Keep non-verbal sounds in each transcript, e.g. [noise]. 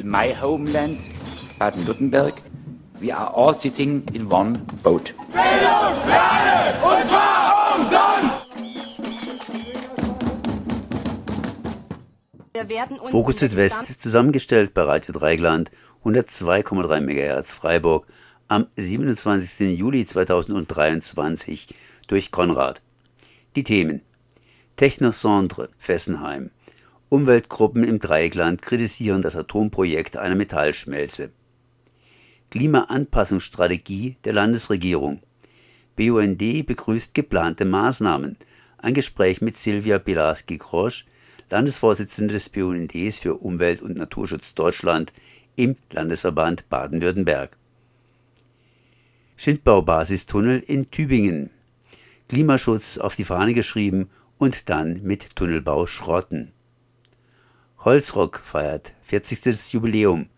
in my homeland, Baden-Württemberg, we are all sitting in one boat. Bildung, Lerne, und zwar umsonst! Fokus Südwest, zusammengestellt bei Radio Dreigland, 102,3 MHz Freiburg, am 27. Juli 2023 durch Konrad. Die Themen Technocentre Fessenheim Umweltgruppen im Dreieckland kritisieren das Atomprojekt einer Metallschmelze. Klimaanpassungsstrategie der Landesregierung. BUND begrüßt geplante Maßnahmen. Ein Gespräch mit Silvia Bilarski-Krosch, Landesvorsitzende des BUNDs für Umwelt- und Naturschutz Deutschland im Landesverband Baden-Württemberg. Schindbau-Basistunnel in Tübingen. Klimaschutz auf die Fahne geschrieben und dann mit Tunnelbau schrotten. Holzrock feiert 40. Jubiläum.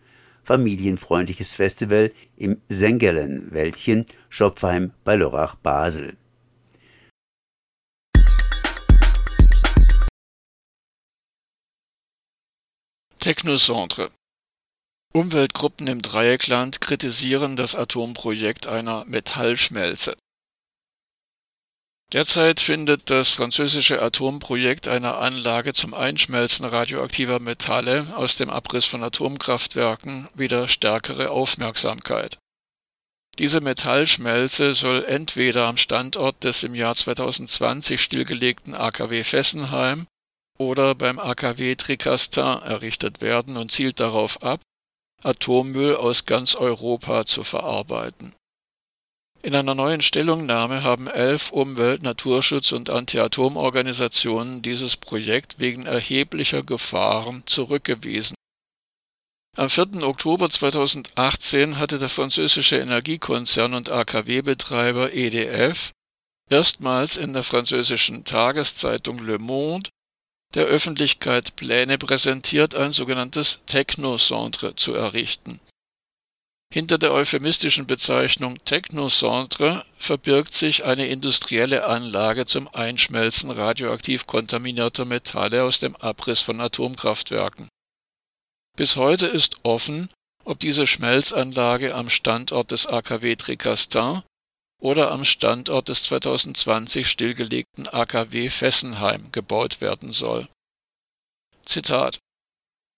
Familienfreundliches Festival im Sengelen, Wäldchen, Schopfheim bei Lörrach, Basel. Technocentre Umweltgruppen im Dreieckland kritisieren das Atomprojekt einer Metallschmelze. Derzeit findet das französische Atomprojekt einer Anlage zum Einschmelzen radioaktiver Metalle aus dem Abriss von Atomkraftwerken wieder stärkere Aufmerksamkeit. Diese Metallschmelze soll entweder am Standort des im Jahr 2020 stillgelegten AKW Fessenheim oder beim AKW Tricastin errichtet werden und zielt darauf ab, Atommüll aus ganz Europa zu verarbeiten in einer neuen Stellungnahme haben elf Umwelt-, Naturschutz- und Anti-Atom-Organisationen dieses Projekt wegen erheblicher Gefahren zurückgewiesen. Am 4. Oktober 2018 hatte der französische Energiekonzern und AKW-Betreiber EDF erstmals in der französischen Tageszeitung Le Monde der Öffentlichkeit Pläne präsentiert, ein sogenanntes Technocentre zu errichten hinter der euphemistischen Bezeichnung Technocentre verbirgt sich eine industrielle Anlage zum Einschmelzen radioaktiv kontaminierter Metalle aus dem Abriss von Atomkraftwerken. Bis heute ist offen, ob diese Schmelzanlage am Standort des AKW Tricastin oder am Standort des 2020 stillgelegten AKW Fessenheim gebaut werden soll. Zitat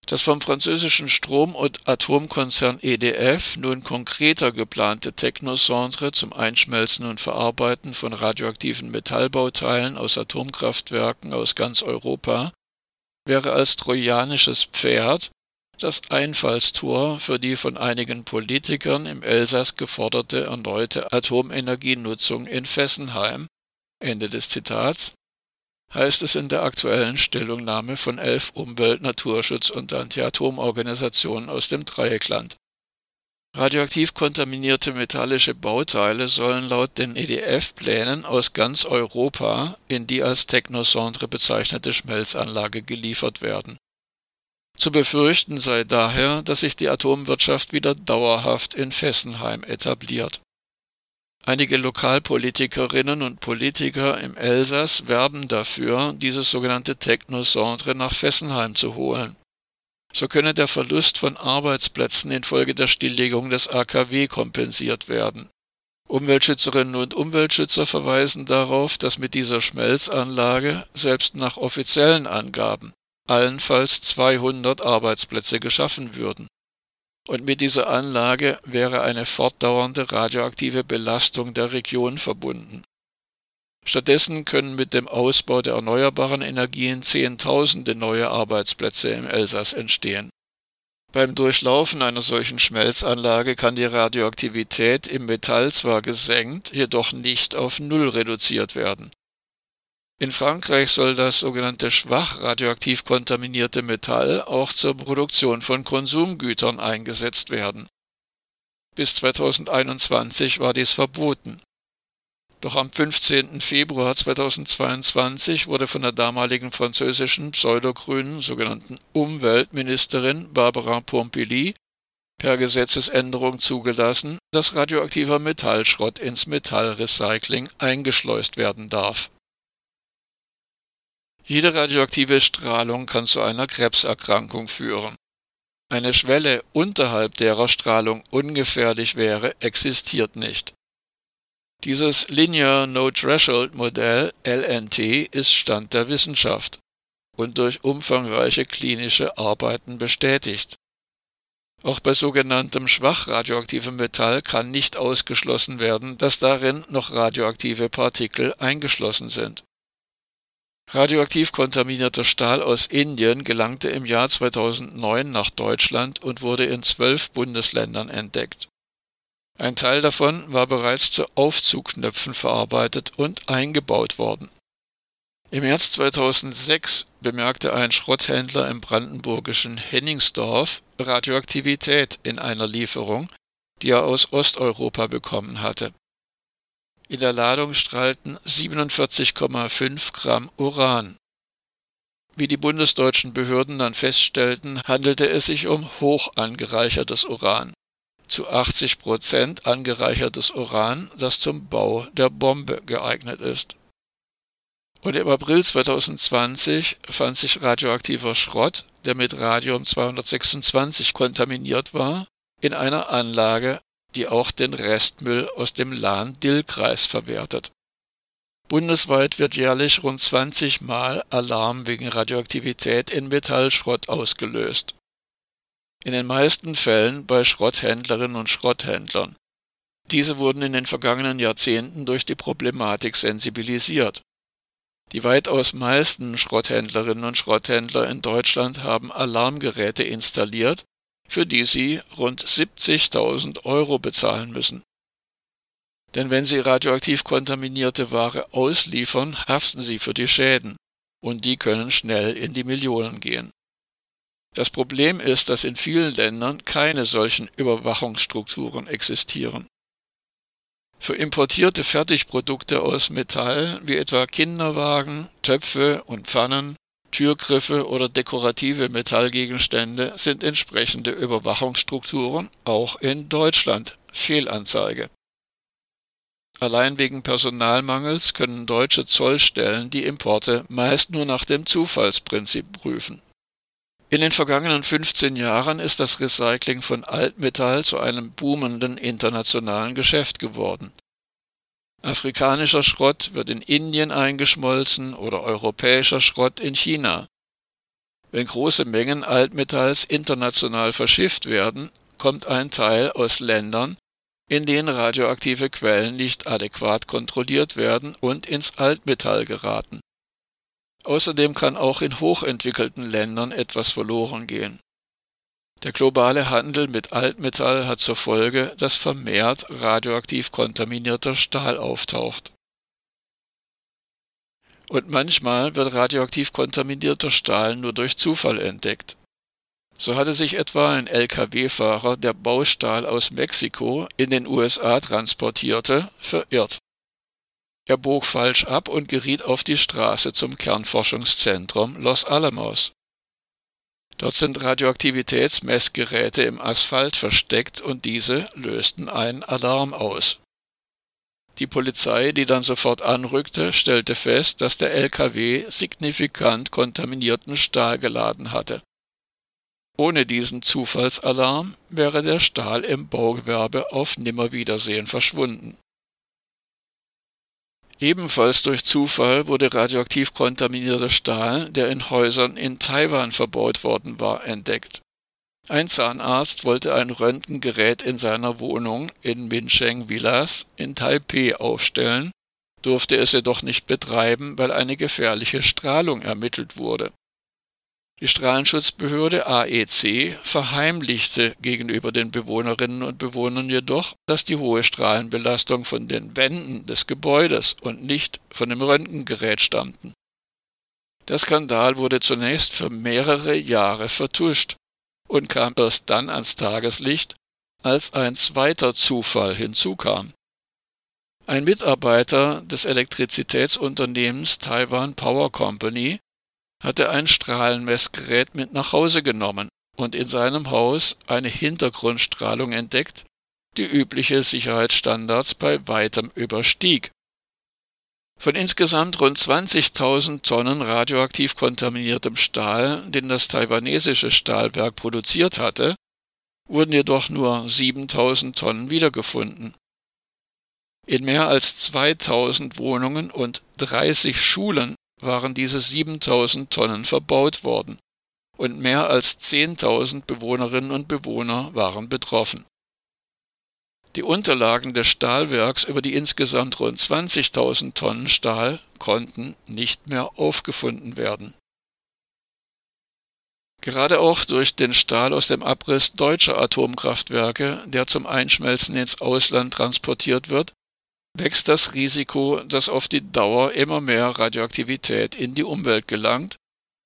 das vom französischen Strom- und Atomkonzern EDF nun konkreter geplante Technocentre zum Einschmelzen und Verarbeiten von radioaktiven Metallbauteilen aus Atomkraftwerken aus ganz Europa wäre als trojanisches Pferd das Einfallstor für die von einigen Politikern im Elsass geforderte erneute Atomenergienutzung in Fessenheim. Ende des Zitats heißt es in der aktuellen Stellungnahme von elf Umwelt-, Naturschutz- und Anti-Atom-Organisationen aus dem Dreieckland. Radioaktiv kontaminierte metallische Bauteile sollen laut den EDF-Plänen aus ganz Europa in die als Technocentre bezeichnete Schmelzanlage geliefert werden. Zu befürchten sei daher, dass sich die Atomwirtschaft wieder dauerhaft in Fessenheim etabliert Einige Lokalpolitikerinnen und Politiker im Elsass werben dafür, dieses sogenannte Technocentre nach Fessenheim zu holen. So könne der Verlust von Arbeitsplätzen infolge der Stilllegung des AKW kompensiert werden. Umweltschützerinnen und Umweltschützer verweisen darauf, dass mit dieser Schmelzanlage selbst nach offiziellen Angaben allenfalls 200 Arbeitsplätze geschaffen würden und mit dieser Anlage wäre eine fortdauernde radioaktive Belastung der Region verbunden. Stattdessen können mit dem Ausbau der erneuerbaren Energien Zehntausende neue Arbeitsplätze im Elsass entstehen. Beim Durchlaufen einer solchen Schmelzanlage kann die Radioaktivität im Metall zwar gesenkt, jedoch nicht auf Null reduziert werden in Frankreich soll das sogenannte schwach radioaktiv kontaminierte Metall auch zur Produktion von Konsumgütern eingesetzt werden. Bis 2021 war dies verboten. Doch am 15. Februar 2022 wurde von der damaligen französischen pseudogrünen sogenannten Umweltministerin Barbara Pompili per Gesetzesänderung zugelassen, dass radioaktiver Metallschrott ins Metallrecycling eingeschleust werden darf jede radioaktive Strahlung kann zu einer Krebserkrankung führen. Eine Schwelle unterhalb derer Strahlung ungefährlich wäre, existiert nicht. Dieses Linear No Threshold Modell LNT ist Stand der Wissenschaft und durch umfangreiche klinische Arbeiten bestätigt. Auch bei sogenanntem schwach radioaktivem Metall kann nicht ausgeschlossen werden, dass darin noch radioaktive Partikel eingeschlossen sind. Radioaktiv kontaminierter Stahl aus Indien gelangte im Jahr 2009 nach Deutschland und wurde in zwölf Bundesländern entdeckt. Ein Teil davon war bereits zu Aufzugknöpfen verarbeitet und eingebaut worden. Im März 2006 bemerkte ein Schrotthändler im brandenburgischen Henningsdorf Radioaktivität in einer Lieferung, die er aus Osteuropa bekommen hatte. In der Ladung strahlten 47,5 Gramm Uran. Wie die bundesdeutschen Behörden dann feststellten, handelte es sich um hoch angereichertes Uran. Zu 80 Prozent angereichertes Uran, das zum Bau der Bombe geeignet ist. Und im April 2020 fand sich radioaktiver Schrott, der mit Radium 226 kontaminiert war, in einer Anlage, die auch den Restmüll aus dem Lahn-Dill-Kreis verwertet. Bundesweit wird jährlich rund 20 Mal Alarm wegen Radioaktivität in Metallschrott ausgelöst. In den meisten Fällen bei Schrotthändlerinnen und Schrotthändlern. Diese wurden in den vergangenen Jahrzehnten durch die Problematik sensibilisiert. Die weitaus meisten Schrotthändlerinnen und Schrotthändler in Deutschland haben Alarmgeräte installiert, für die sie rund 70.000 Euro bezahlen müssen. Denn wenn sie radioaktiv kontaminierte Ware ausliefern, haften sie für die Schäden, und die können schnell in die Millionen gehen. Das Problem ist, dass in vielen Ländern keine solchen Überwachungsstrukturen existieren. Für importierte Fertigprodukte aus Metall wie etwa Kinderwagen, Töpfe und Pfannen, Türgriffe oder dekorative Metallgegenstände sind entsprechende Überwachungsstrukturen auch in Deutschland Fehlanzeige. Allein wegen Personalmangels können deutsche Zollstellen die Importe meist nur nach dem Zufallsprinzip prüfen. In den vergangenen 15 Jahren ist das Recycling von Altmetall zu einem boomenden internationalen Geschäft geworden. Afrikanischer Schrott wird in Indien eingeschmolzen oder europäischer Schrott in China. Wenn große Mengen Altmetalls international verschifft werden, kommt ein Teil aus Ländern, in denen radioaktive Quellen nicht adäquat kontrolliert werden und ins Altmetall geraten. Außerdem kann auch in hochentwickelten Ländern etwas verloren gehen. Der globale Handel mit Altmetall hat zur Folge, dass vermehrt radioaktiv kontaminierter Stahl auftaucht. Und manchmal wird radioaktiv kontaminierter Stahl nur durch Zufall entdeckt. So hatte sich etwa ein Lkw-Fahrer, der Baustahl aus Mexiko in den USA transportierte, verirrt. Er bog falsch ab und geriet auf die Straße zum Kernforschungszentrum Los Alamos. Dort sind Radioaktivitätsmessgeräte im Asphalt versteckt und diese lösten einen Alarm aus. Die Polizei, die dann sofort anrückte, stellte fest, dass der LKW signifikant kontaminierten Stahl geladen hatte. Ohne diesen Zufallsalarm wäre der Stahl im Baugewerbe auf Nimmerwiedersehen verschwunden. Ebenfalls durch Zufall wurde radioaktiv kontaminierter Stahl, der in Häusern in Taiwan verbaut worden war, entdeckt. Ein Zahnarzt wollte ein Röntgengerät in seiner Wohnung in Mincheng Villas in Taipeh aufstellen, durfte es jedoch nicht betreiben, weil eine gefährliche Strahlung ermittelt wurde. Die Strahlenschutzbehörde AEC verheimlichte gegenüber den Bewohnerinnen und Bewohnern jedoch, dass die hohe Strahlenbelastung von den Wänden des Gebäudes und nicht von dem Röntgengerät stammten. Der Skandal wurde zunächst für mehrere Jahre vertuscht und kam erst dann ans Tageslicht, als ein zweiter Zufall hinzukam. Ein Mitarbeiter des Elektrizitätsunternehmens Taiwan Power Company hatte ein Strahlenmessgerät mit nach Hause genommen und in seinem Haus eine Hintergrundstrahlung entdeckt, die übliche Sicherheitsstandards bei weitem überstieg. Von insgesamt rund 20.000 Tonnen radioaktiv kontaminiertem Stahl, den das taiwanesische Stahlwerk produziert hatte, wurden jedoch nur 7.000 Tonnen wiedergefunden. In mehr als 2000 Wohnungen und 30 Schulen waren diese 7000 Tonnen verbaut worden und mehr als 10.000 Bewohnerinnen und Bewohner waren betroffen. Die Unterlagen des Stahlwerks über die insgesamt rund 20.000 Tonnen Stahl konnten nicht mehr aufgefunden werden. Gerade auch durch den Stahl aus dem Abriss deutscher Atomkraftwerke, der zum Einschmelzen ins Ausland transportiert wird, wächst das Risiko, dass auf die Dauer immer mehr Radioaktivität in die Umwelt gelangt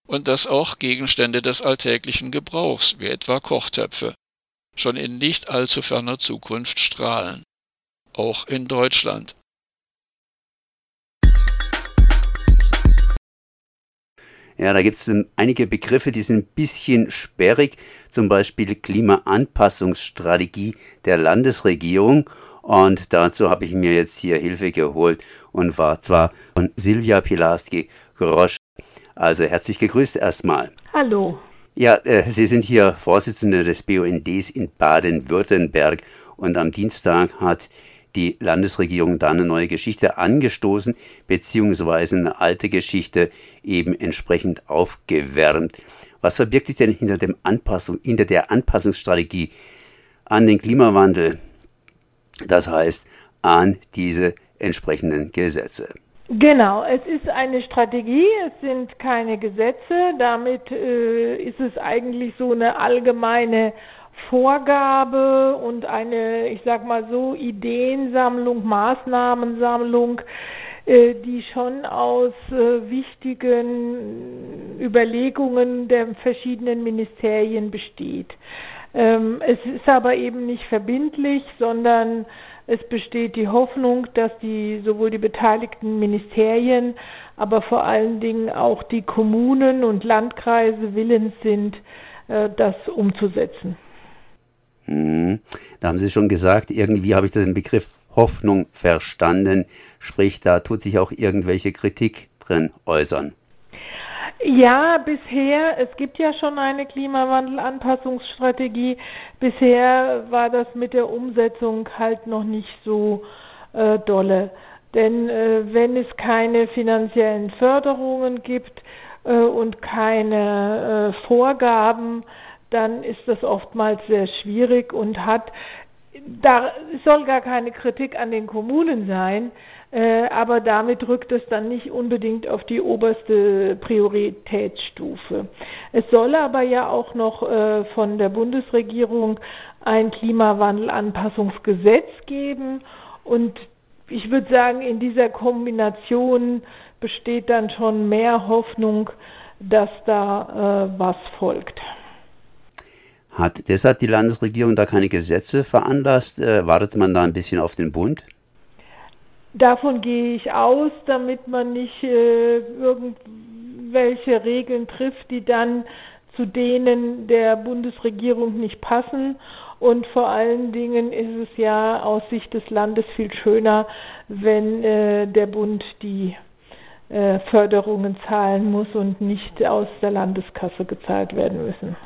und dass auch Gegenstände des alltäglichen Gebrauchs, wie etwa Kochtöpfe, schon in nicht allzu ferner Zukunft strahlen. Auch in Deutschland. Ja, da gibt es einige Begriffe, die sind ein bisschen sperrig, zum Beispiel Klimaanpassungsstrategie der Landesregierung. Und dazu habe ich mir jetzt hier Hilfe geholt und war zwar von Silvia Pilarski-Grosch. Also herzlich gegrüßt erstmal. Hallo. Ja, äh, Sie sind hier Vorsitzende des BUNDs in Baden-Württemberg und am Dienstag hat die Landesregierung da eine neue Geschichte angestoßen, beziehungsweise eine alte Geschichte eben entsprechend aufgewärmt. Was verbirgt sich denn hinter, dem Anpassung, hinter der Anpassungsstrategie an den Klimawandel? Das heißt, an diese entsprechenden Gesetze. Genau, es ist eine Strategie, es sind keine Gesetze. Damit äh, ist es eigentlich so eine allgemeine Vorgabe und eine, ich sag mal so, Ideensammlung, Maßnahmensammlung, äh, die schon aus äh, wichtigen Überlegungen der verschiedenen Ministerien besteht. Ähm, es ist aber eben nicht verbindlich, sondern es besteht die Hoffnung, dass die sowohl die beteiligten Ministerien, aber vor allen Dingen auch die Kommunen und Landkreise willens sind, äh, das umzusetzen. Hm. Da haben Sie schon gesagt, irgendwie habe ich den Begriff Hoffnung verstanden. Sprich, da tut sich auch irgendwelche Kritik drin äußern. Ja, bisher, es gibt ja schon eine Klimawandelanpassungsstrategie. Bisher war das mit der Umsetzung halt noch nicht so äh, dolle. Denn äh, wenn es keine finanziellen Förderungen gibt äh, und keine äh, Vorgaben, dann ist das oftmals sehr schwierig und hat, da soll gar keine Kritik an den Kommunen sein, aber damit rückt es dann nicht unbedingt auf die oberste Prioritätsstufe. Es soll aber ja auch noch äh, von der Bundesregierung ein Klimawandelanpassungsgesetz geben und ich würde sagen, in dieser Kombination besteht dann schon mehr Hoffnung, dass da äh, was folgt. Hat deshalb die Landesregierung da keine Gesetze veranlasst? Äh, wartet man da ein bisschen auf den Bund? Davon gehe ich aus, damit man nicht äh, irgendwelche Regeln trifft, die dann zu denen der Bundesregierung nicht passen. Und vor allen Dingen ist es ja aus Sicht des Landes viel schöner, wenn äh, der Bund die äh, Förderungen zahlen muss und nicht aus der Landeskasse gezahlt werden müssen.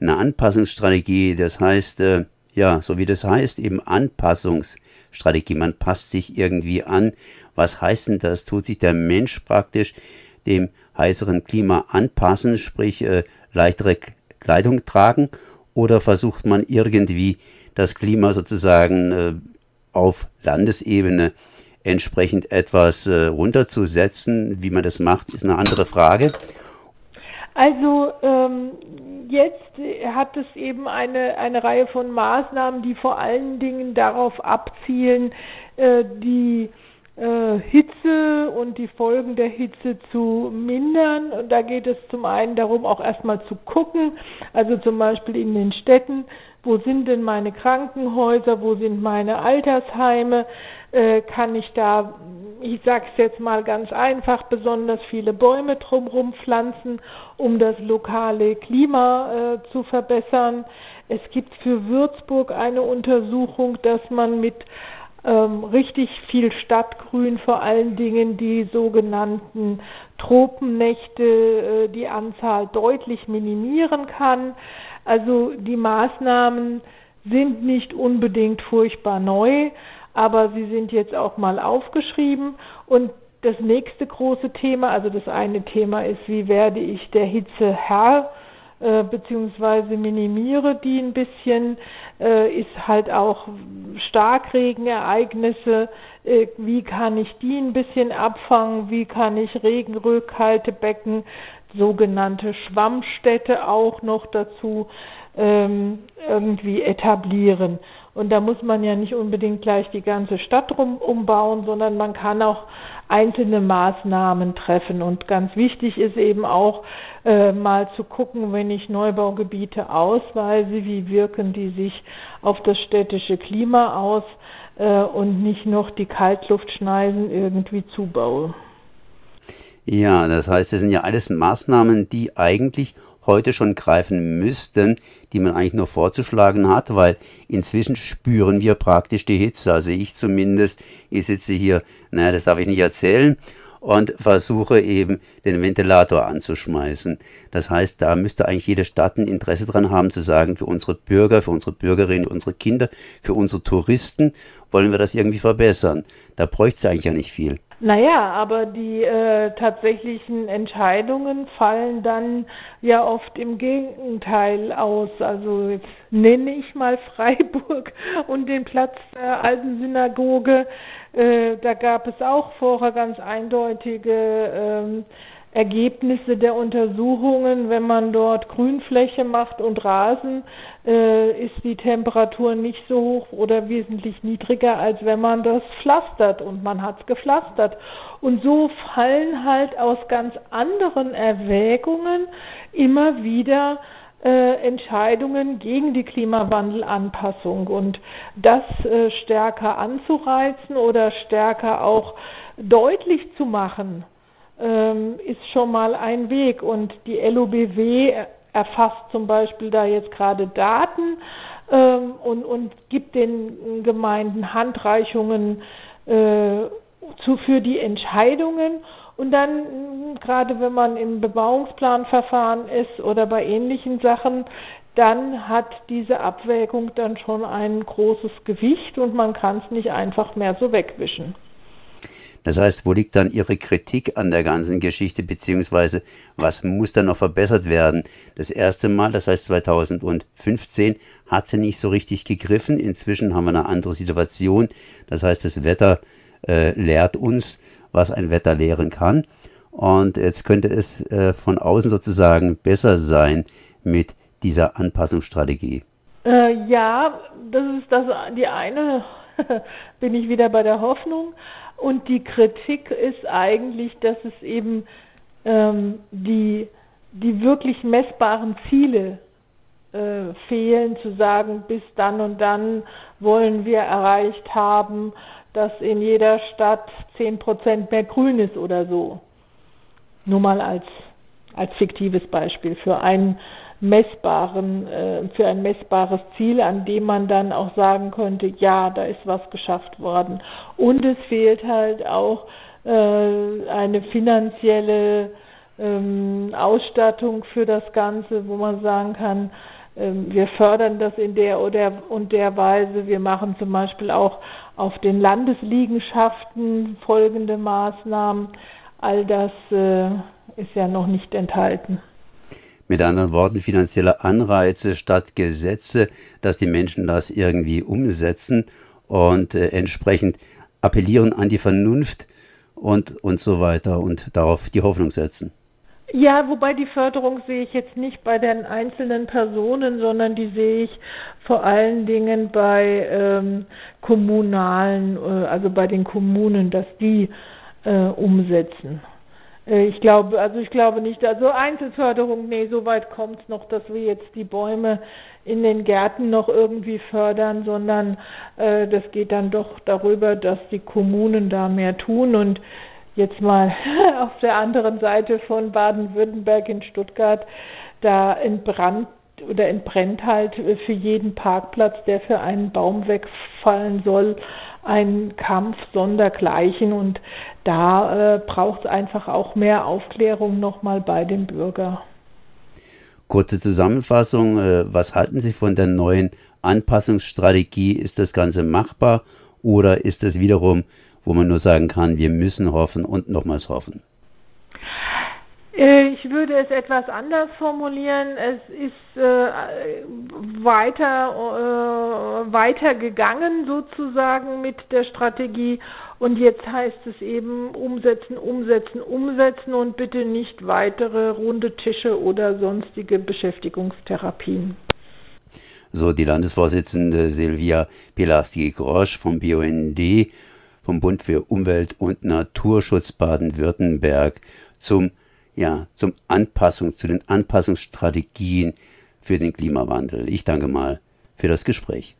Eine Anpassungsstrategie, das heißt, äh, ja, so wie das heißt, eben Anpassungsstrategie. Man passt sich irgendwie an. Was heißt denn das? Tut sich der Mensch praktisch dem heißeren Klima anpassen, sprich äh, leichtere Kleidung tragen? Oder versucht man irgendwie das Klima sozusagen äh, auf Landesebene entsprechend etwas äh, runterzusetzen? Wie man das macht, ist eine andere Frage. Also ähm, jetzt hat es eben eine, eine Reihe von Maßnahmen, die vor allen Dingen darauf abzielen, äh, die äh, Hitze und die Folgen der Hitze zu mindern. Und da geht es zum einen darum, auch erstmal zu gucken, also zum Beispiel in den Städten, wo sind denn meine Krankenhäuser, wo sind meine Altersheime, äh, kann ich da, ich sage es jetzt mal ganz einfach, besonders viele Bäume drumherum pflanzen, um das lokale Klima äh, zu verbessern. Es gibt für Würzburg eine Untersuchung, dass man mit ähm, richtig viel Stadtgrün, vor allen Dingen die sogenannten Tropennächte, äh, die Anzahl deutlich minimieren kann. Also die Maßnahmen sind nicht unbedingt furchtbar neu, aber sie sind jetzt auch mal aufgeschrieben und das nächste große Thema, also das eine Thema ist, wie werde ich der Hitze Herr, äh, beziehungsweise minimiere die ein bisschen, äh, ist halt auch Starkregenereignisse, äh, wie kann ich die ein bisschen abfangen, wie kann ich Regenrückhaltebecken, sogenannte Schwammstädte auch noch dazu ähm, irgendwie etablieren. Und da muss man ja nicht unbedingt gleich die ganze Stadt rum umbauen, sondern man kann auch einzelne Maßnahmen treffen. Und ganz wichtig ist eben auch äh, mal zu gucken, wenn ich Neubaugebiete ausweise, wie wirken die sich auf das städtische Klima aus äh, und nicht noch die Kaltluftschneisen irgendwie zubaue. Ja, das heißt, das sind ja alles Maßnahmen, die eigentlich heute schon greifen müssten, die man eigentlich nur vorzuschlagen hat, weil inzwischen spüren wir praktisch die Hitze. Also ich zumindest, ich sitze hier, naja, das darf ich nicht erzählen, und versuche eben den Ventilator anzuschmeißen. Das heißt, da müsste eigentlich jede Stadt ein Interesse dran haben zu sagen, für unsere Bürger, für unsere Bürgerinnen, für unsere Kinder, für unsere Touristen wollen wir das irgendwie verbessern. Da bräuchte es eigentlich ja nicht viel. Naja, aber die äh, tatsächlichen Entscheidungen fallen dann ja oft im Gegenteil aus. Also jetzt nenne ich mal [laughs] Freiburg und den Platz der alten Synagoge. Äh, da gab es auch vorher ganz eindeutige ähm, Ergebnisse der Untersuchungen, wenn man dort Grünfläche macht und Rasen, ist die Temperatur nicht so hoch oder wesentlich niedriger, als wenn man das pflastert und man hat es gepflastert. Und so fallen halt aus ganz anderen Erwägungen immer wieder äh, Entscheidungen gegen die Klimawandelanpassung und das äh, stärker anzureizen oder stärker auch deutlich zu machen ähm, ist schon mal ein Weg. Und die LOBW erfasst zum Beispiel da jetzt gerade Daten ähm, und, und gibt den Gemeinden Handreichungen äh, zu, für die Entscheidungen. Und dann, gerade wenn man im Bebauungsplanverfahren ist oder bei ähnlichen Sachen, dann hat diese Abwägung dann schon ein großes Gewicht und man kann es nicht einfach mehr so wegwischen. Das heißt, wo liegt dann Ihre Kritik an der ganzen Geschichte, beziehungsweise was muss dann noch verbessert werden? Das erste Mal, das heißt 2015, hat sie nicht so richtig gegriffen. Inzwischen haben wir eine andere Situation. Das heißt, das Wetter äh, lehrt uns, was ein Wetter lehren kann. Und jetzt könnte es äh, von außen sozusagen besser sein mit dieser Anpassungsstrategie. Äh, ja, das ist das die eine. [laughs] bin ich wieder bei der Hoffnung. Und die Kritik ist eigentlich, dass es eben ähm, die, die wirklich messbaren Ziele äh, fehlen, zu sagen, bis dann und dann wollen wir erreicht haben, dass in jeder Stadt zehn Prozent mehr Grün ist oder so. Nur mal als, als fiktives Beispiel für einen messbaren, äh, für ein messbares Ziel, an dem man dann auch sagen könnte, ja, da ist was geschafft worden. Und es fehlt halt auch äh, eine finanzielle ähm, Ausstattung für das Ganze, wo man sagen kann, ähm, wir fördern das in der oder und der Weise. Wir machen zum Beispiel auch auf den Landesliegenschaften folgende Maßnahmen. All das äh, ist ja noch nicht enthalten. Mit anderen Worten, finanzielle Anreize statt Gesetze, dass die Menschen das irgendwie umsetzen und äh, entsprechend appellieren an die Vernunft und, und so weiter und darauf die Hoffnung setzen. Ja, wobei die Förderung sehe ich jetzt nicht bei den einzelnen Personen, sondern die sehe ich vor allen Dingen bei ähm, kommunalen, äh, also bei den Kommunen, dass die äh, umsetzen. Äh, ich glaube, also ich glaube nicht, also Einzelförderung, nee, so weit kommt noch, dass wir jetzt die Bäume in den Gärten noch irgendwie fördern, sondern äh, das geht dann doch darüber, dass die Kommunen da mehr tun. Und jetzt mal [laughs] auf der anderen Seite von Baden-Württemberg in Stuttgart, da entbrannt oder entbrennt halt für jeden Parkplatz, der für einen Baum wegfallen soll, ein Kampf sondergleichen und da äh, braucht es einfach auch mehr Aufklärung nochmal bei dem Bürger. Kurze Zusammenfassung, äh, was halten Sie von der neuen Anpassungsstrategie? Ist das Ganze machbar oder ist es wiederum, wo man nur sagen kann, wir müssen hoffen und nochmals hoffen? Äh, ich würde es etwas anders formulieren. Es ist äh, weiter, äh, weiter gegangen sozusagen mit der Strategie und jetzt heißt es eben umsetzen, umsetzen, umsetzen und bitte nicht weitere runde Tische oder sonstige Beschäftigungstherapien. So die Landesvorsitzende Silvia Pilasti-Grosch vom BUND, vom Bund für Umwelt und Naturschutz Baden-Württemberg zum ja, zum Anpassung, zu den Anpassungsstrategien für den Klimawandel. Ich danke mal für das Gespräch.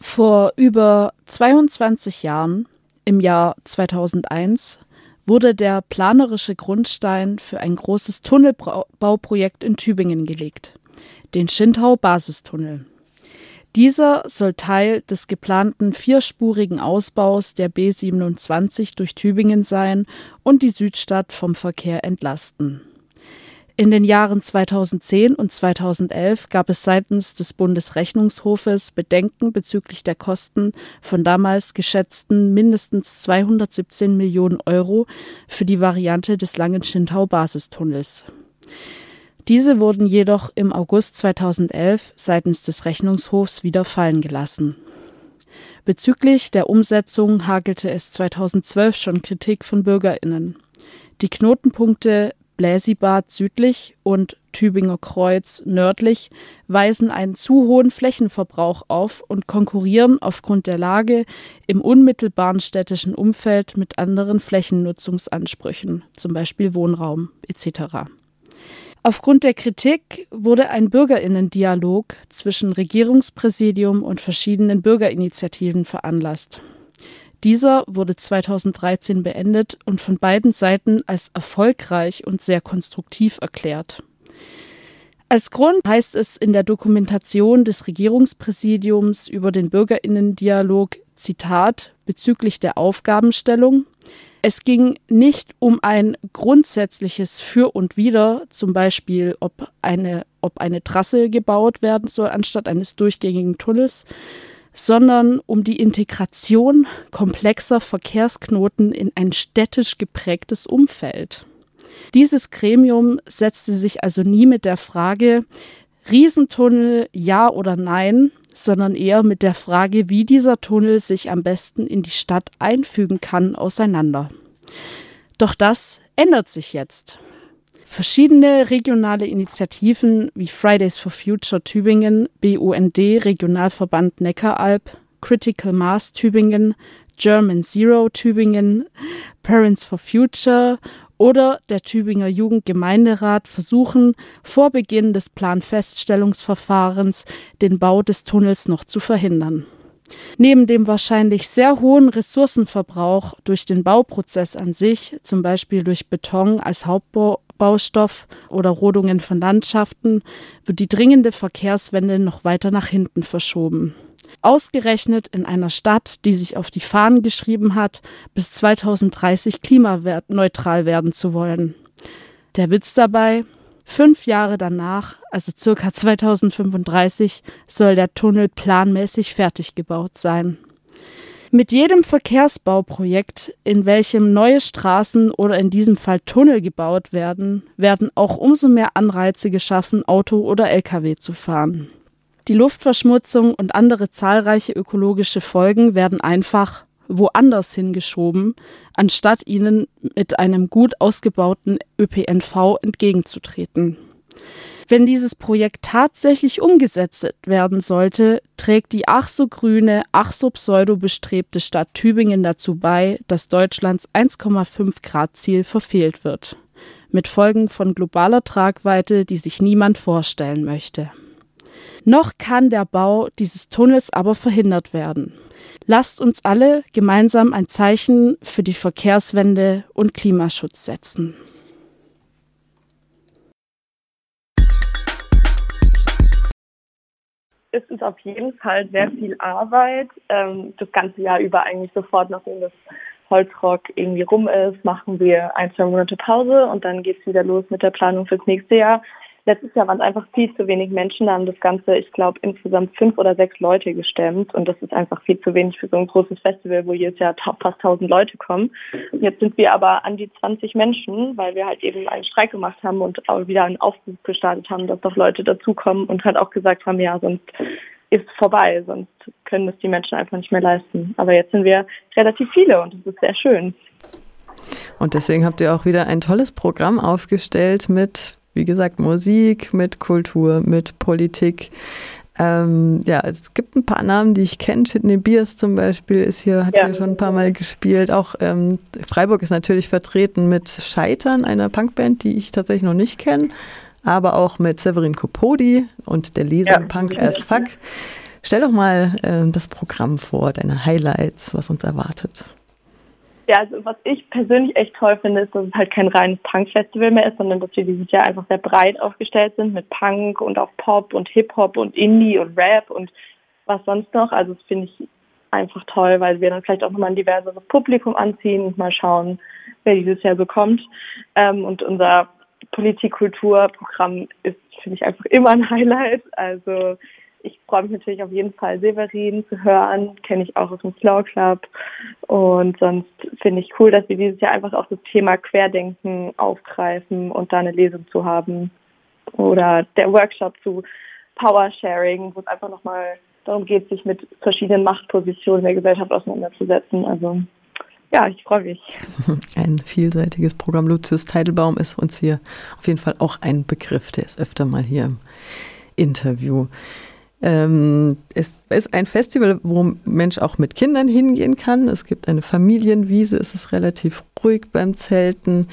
Vor über 22 Jahren, im Jahr 2001, wurde der planerische Grundstein für ein großes Tunnelbauprojekt in Tübingen gelegt, den Schintau-Basistunnel. Dieser soll Teil des geplanten vierspurigen Ausbaus der B 27 durch Tübingen sein und die Südstadt vom Verkehr entlasten. In den Jahren 2010 und 2011 gab es seitens des Bundesrechnungshofes Bedenken bezüglich der Kosten von damals geschätzten mindestens 217 Millionen Euro für die Variante des langen Schintau-Basistunnels. Diese wurden jedoch im August 2011 seitens des Rechnungshofs wieder fallen gelassen. Bezüglich der Umsetzung hagelte es 2012 schon Kritik von BürgerInnen. Die Knotenpunkte Bläsibad südlich und Tübinger Kreuz nördlich weisen einen zu hohen Flächenverbrauch auf und konkurrieren aufgrund der Lage im unmittelbaren städtischen Umfeld mit anderen Flächennutzungsansprüchen, zum Beispiel Wohnraum etc. Aufgrund der Kritik wurde ein Bürgerinnendialog zwischen Regierungspräsidium und verschiedenen Bürgerinitiativen veranlasst. Dieser wurde 2013 beendet und von beiden Seiten als erfolgreich und sehr konstruktiv erklärt. Als Grund heißt es in der Dokumentation des Regierungspräsidiums über den Bürgerinnendialog Zitat bezüglich der Aufgabenstellung es ging nicht um ein grundsätzliches Für und Wider, zum Beispiel ob eine, ob eine Trasse gebaut werden soll anstatt eines durchgängigen Tunnels, sondern um die Integration komplexer Verkehrsknoten in ein städtisch geprägtes Umfeld. Dieses Gremium setzte sich also nie mit der Frage Riesentunnel ja oder nein sondern eher mit der Frage, wie dieser Tunnel sich am besten in die Stadt einfügen kann, auseinander. Doch das ändert sich jetzt. Verschiedene regionale Initiativen wie Fridays for Future Tübingen, BUND Regionalverband Neckaralb, Critical Mass Tübingen, German Zero Tübingen, Parents for Future oder der Tübinger Jugendgemeinderat versuchen, vor Beginn des Planfeststellungsverfahrens den Bau des Tunnels noch zu verhindern. Neben dem wahrscheinlich sehr hohen Ressourcenverbrauch durch den Bauprozess an sich, zum Beispiel durch Beton als Hauptbaustoff oder Rodungen von Landschaften, wird die dringende Verkehrswende noch weiter nach hinten verschoben. Ausgerechnet in einer Stadt, die sich auf die Fahnen geschrieben hat, bis 2030 klimaneutral werden zu wollen. Der Witz dabei, fünf Jahre danach, also circa 2035, soll der Tunnel planmäßig fertig gebaut sein. Mit jedem Verkehrsbauprojekt, in welchem neue Straßen oder in diesem Fall Tunnel gebaut werden, werden auch umso mehr Anreize geschaffen, Auto oder Lkw zu fahren. Die Luftverschmutzung und andere zahlreiche ökologische Folgen werden einfach woanders hingeschoben, anstatt ihnen mit einem gut ausgebauten ÖPNV entgegenzutreten. Wenn dieses Projekt tatsächlich umgesetzt werden sollte, trägt die ach so grüne, ach so pseudo bestrebte Stadt Tübingen dazu bei, dass Deutschlands 1,5 Grad Ziel verfehlt wird. Mit Folgen von globaler Tragweite, die sich niemand vorstellen möchte. Noch kann der Bau dieses Tunnels aber verhindert werden. Lasst uns alle gemeinsam ein Zeichen für die Verkehrswende und Klimaschutz setzen. ist es auf jeden Fall sehr viel Arbeit. Ähm, das ganze Jahr über eigentlich sofort, nachdem das Holzrock irgendwie rum ist, machen wir ein, zwei Monate Pause und dann geht es wieder los mit der Planung fürs nächste Jahr. Letztes Jahr waren es einfach viel zu wenig Menschen, da haben das Ganze, ich glaube, insgesamt fünf oder sechs Leute gestemmt und das ist einfach viel zu wenig für so ein großes Festival, wo jedes Jahr fast tausend Leute kommen. Jetzt sind wir aber an die 20 Menschen, weil wir halt eben einen Streik gemacht haben und auch wieder einen Aufruf gestartet haben, dass doch Leute dazukommen und halt auch gesagt haben, ja, sonst ist vorbei, sonst können es die Menschen einfach nicht mehr leisten. Aber jetzt sind wir relativ viele und das ist sehr schön. Und deswegen habt ihr auch wieder ein tolles Programm aufgestellt mit, wie gesagt, Musik, mit Kultur, mit Politik. Ähm, ja, es gibt ein paar Namen, die ich kenne. Sidney Beers zum Beispiel ist hier, hat ja. hier schon ein paar Mal gespielt. Auch ähm, Freiburg ist natürlich vertreten mit Scheitern, einer Punkband, die ich tatsächlich noch nicht kenne aber auch mit Severin Kopodi und der Leser ja. Punk as Fuck. Stell doch mal äh, das Programm vor, deine Highlights, was uns erwartet. Ja, also was ich persönlich echt toll finde, ist, dass es halt kein reines Punk-Festival mehr ist, sondern dass wir dieses Jahr einfach sehr breit aufgestellt sind mit Punk und auch Pop und Hip-Hop und Indie und Rap und was sonst noch. Also das finde ich einfach toll, weil wir dann vielleicht auch nochmal ein diverseres Publikum anziehen und mal schauen, wer dieses Jahr bekommt. Ähm, und unser Politik-Kultur-Programm ist, finde ich, einfach immer ein Highlight. Also freue mich natürlich auf jeden Fall, Severin zu hören, kenne ich auch aus dem Slow Club. Und sonst finde ich cool, dass wir dieses Jahr einfach auch das Thema Querdenken aufgreifen und da eine Lesung zu haben. Oder der Workshop zu Power Sharing, wo es einfach nochmal darum geht, sich mit verschiedenen Machtpositionen der Gesellschaft auseinanderzusetzen. Also ja, ich freue mich. [laughs] Ein vielseitiges Programm. Lucius Teidelbaum ist uns hier auf jeden Fall auch ein Begriff. Der ist öfter mal hier im Interview. Ähm, es ist ein Festival, wo Mensch auch mit Kindern hingehen kann. Es gibt eine Familienwiese, es ist relativ ruhig beim Zelten.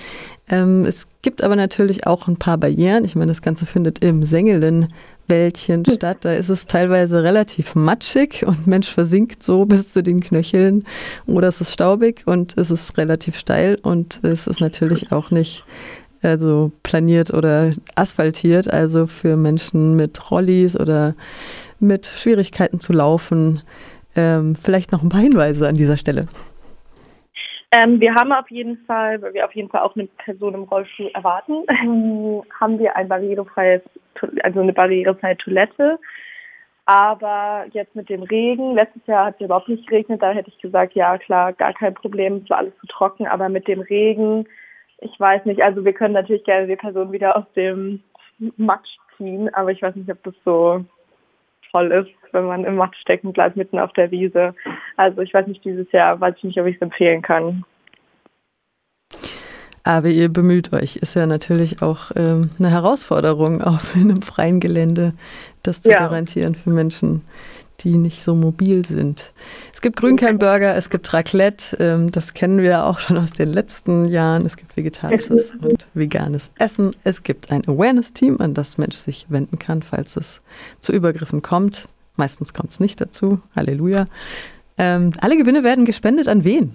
Ähm, es gibt aber natürlich auch ein paar Barrieren. Ich meine, das Ganze findet im Sengelen Wäldchen statt. Da ist es teilweise relativ matschig und Mensch versinkt so [laughs] bis zu den Knöcheln. Oder es ist staubig und es ist relativ steil und es ist natürlich auch nicht also planiert oder asphaltiert. Also für Menschen mit Rollis oder mit Schwierigkeiten zu laufen. Ähm, vielleicht noch ein paar Hinweise an dieser Stelle. Ähm, wir haben auf jeden Fall, weil wir auf jeden Fall auch eine Person im Rollstuhl erwarten, ähm, haben wir ein barrierefreies, also eine barrierefreie Toilette. Aber jetzt mit dem Regen, letztes Jahr hat es überhaupt nicht geregnet, da hätte ich gesagt, ja klar, gar kein Problem, es war alles zu trocken, aber mit dem Regen, ich weiß nicht, also wir können natürlich gerne die Person wieder aus dem Matsch ziehen, aber ich weiß nicht, ob das so toll ist, wenn man im Matsch stecken bleibt, mitten auf der Wiese. Also ich weiß nicht, dieses Jahr weiß ich nicht, ob ich es empfehlen kann. Aber ihr bemüht euch, ist ja natürlich auch ähm, eine Herausforderung, [laughs] auf einem freien Gelände das zu ja. garantieren für Menschen, die nicht so mobil sind. Es gibt Grünkernburger, es gibt Raclette, ähm, das kennen wir auch schon aus den letzten Jahren. Es gibt vegetarisches [laughs] und veganes Essen. Es gibt ein Awareness-Team, an das Mensch sich wenden kann, falls es zu Übergriffen kommt. Meistens kommt es nicht dazu. Halleluja. Ähm, alle Gewinne werden gespendet an wen?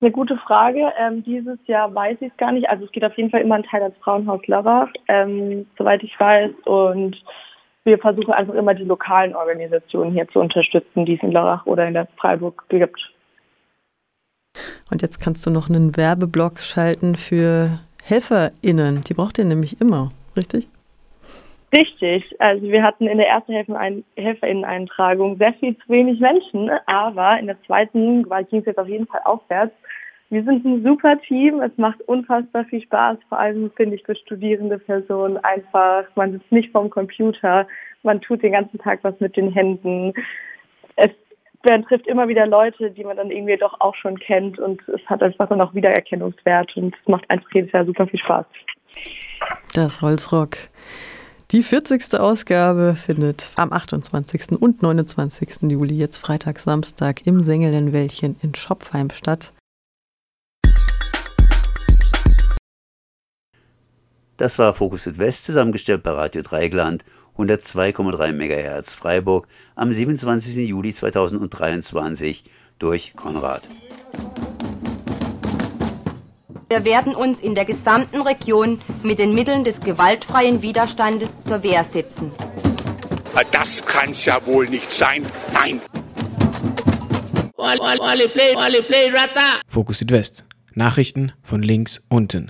Eine gute Frage. Ähm, dieses Jahr weiß ich es gar nicht. Also es geht auf jeden Fall immer ein Teil ans Frauenhaus Lörrach, ähm, soweit ich weiß. Und wir versuchen einfach immer die lokalen Organisationen hier zu unterstützen, die es in Lörrach oder in der Freiburg gibt. Und jetzt kannst du noch einen Werbeblock schalten für HelferInnen. Die braucht ihr nämlich immer, richtig? Richtig. Also wir hatten in der ersten Helferinnen-Eintragung sehr viel zu wenig Menschen, aber in der zweiten ging es jetzt auf jeden Fall aufwärts. Wir sind ein super Team. Es macht unfassbar viel Spaß. Vor allem finde ich für studierende Personen einfach, man sitzt nicht vorm Computer, man tut den ganzen Tag was mit den Händen. Es man trifft immer wieder Leute, die man dann irgendwie doch auch schon kennt und es hat einfach dann auch Wiedererkennungswert und es macht einfach jedes Jahr super viel Spaß. Das Holzrock. Die 40. Ausgabe findet am 28. und 29. Juli, jetzt Freitag, Samstag, im Sengelenwäldchen in Schopfheim statt. Das war Fokus Südwest, zusammengestellt bei Radio Dreigland, 102,3 MHz Freiburg, am 27. Juli 2023 durch Konrad. Wir werden uns in der gesamten Region mit den Mitteln des gewaltfreien Widerstandes zur Wehr setzen. Das kann's ja wohl nicht sein. Nein. Fokus Südwest. Nachrichten von links unten.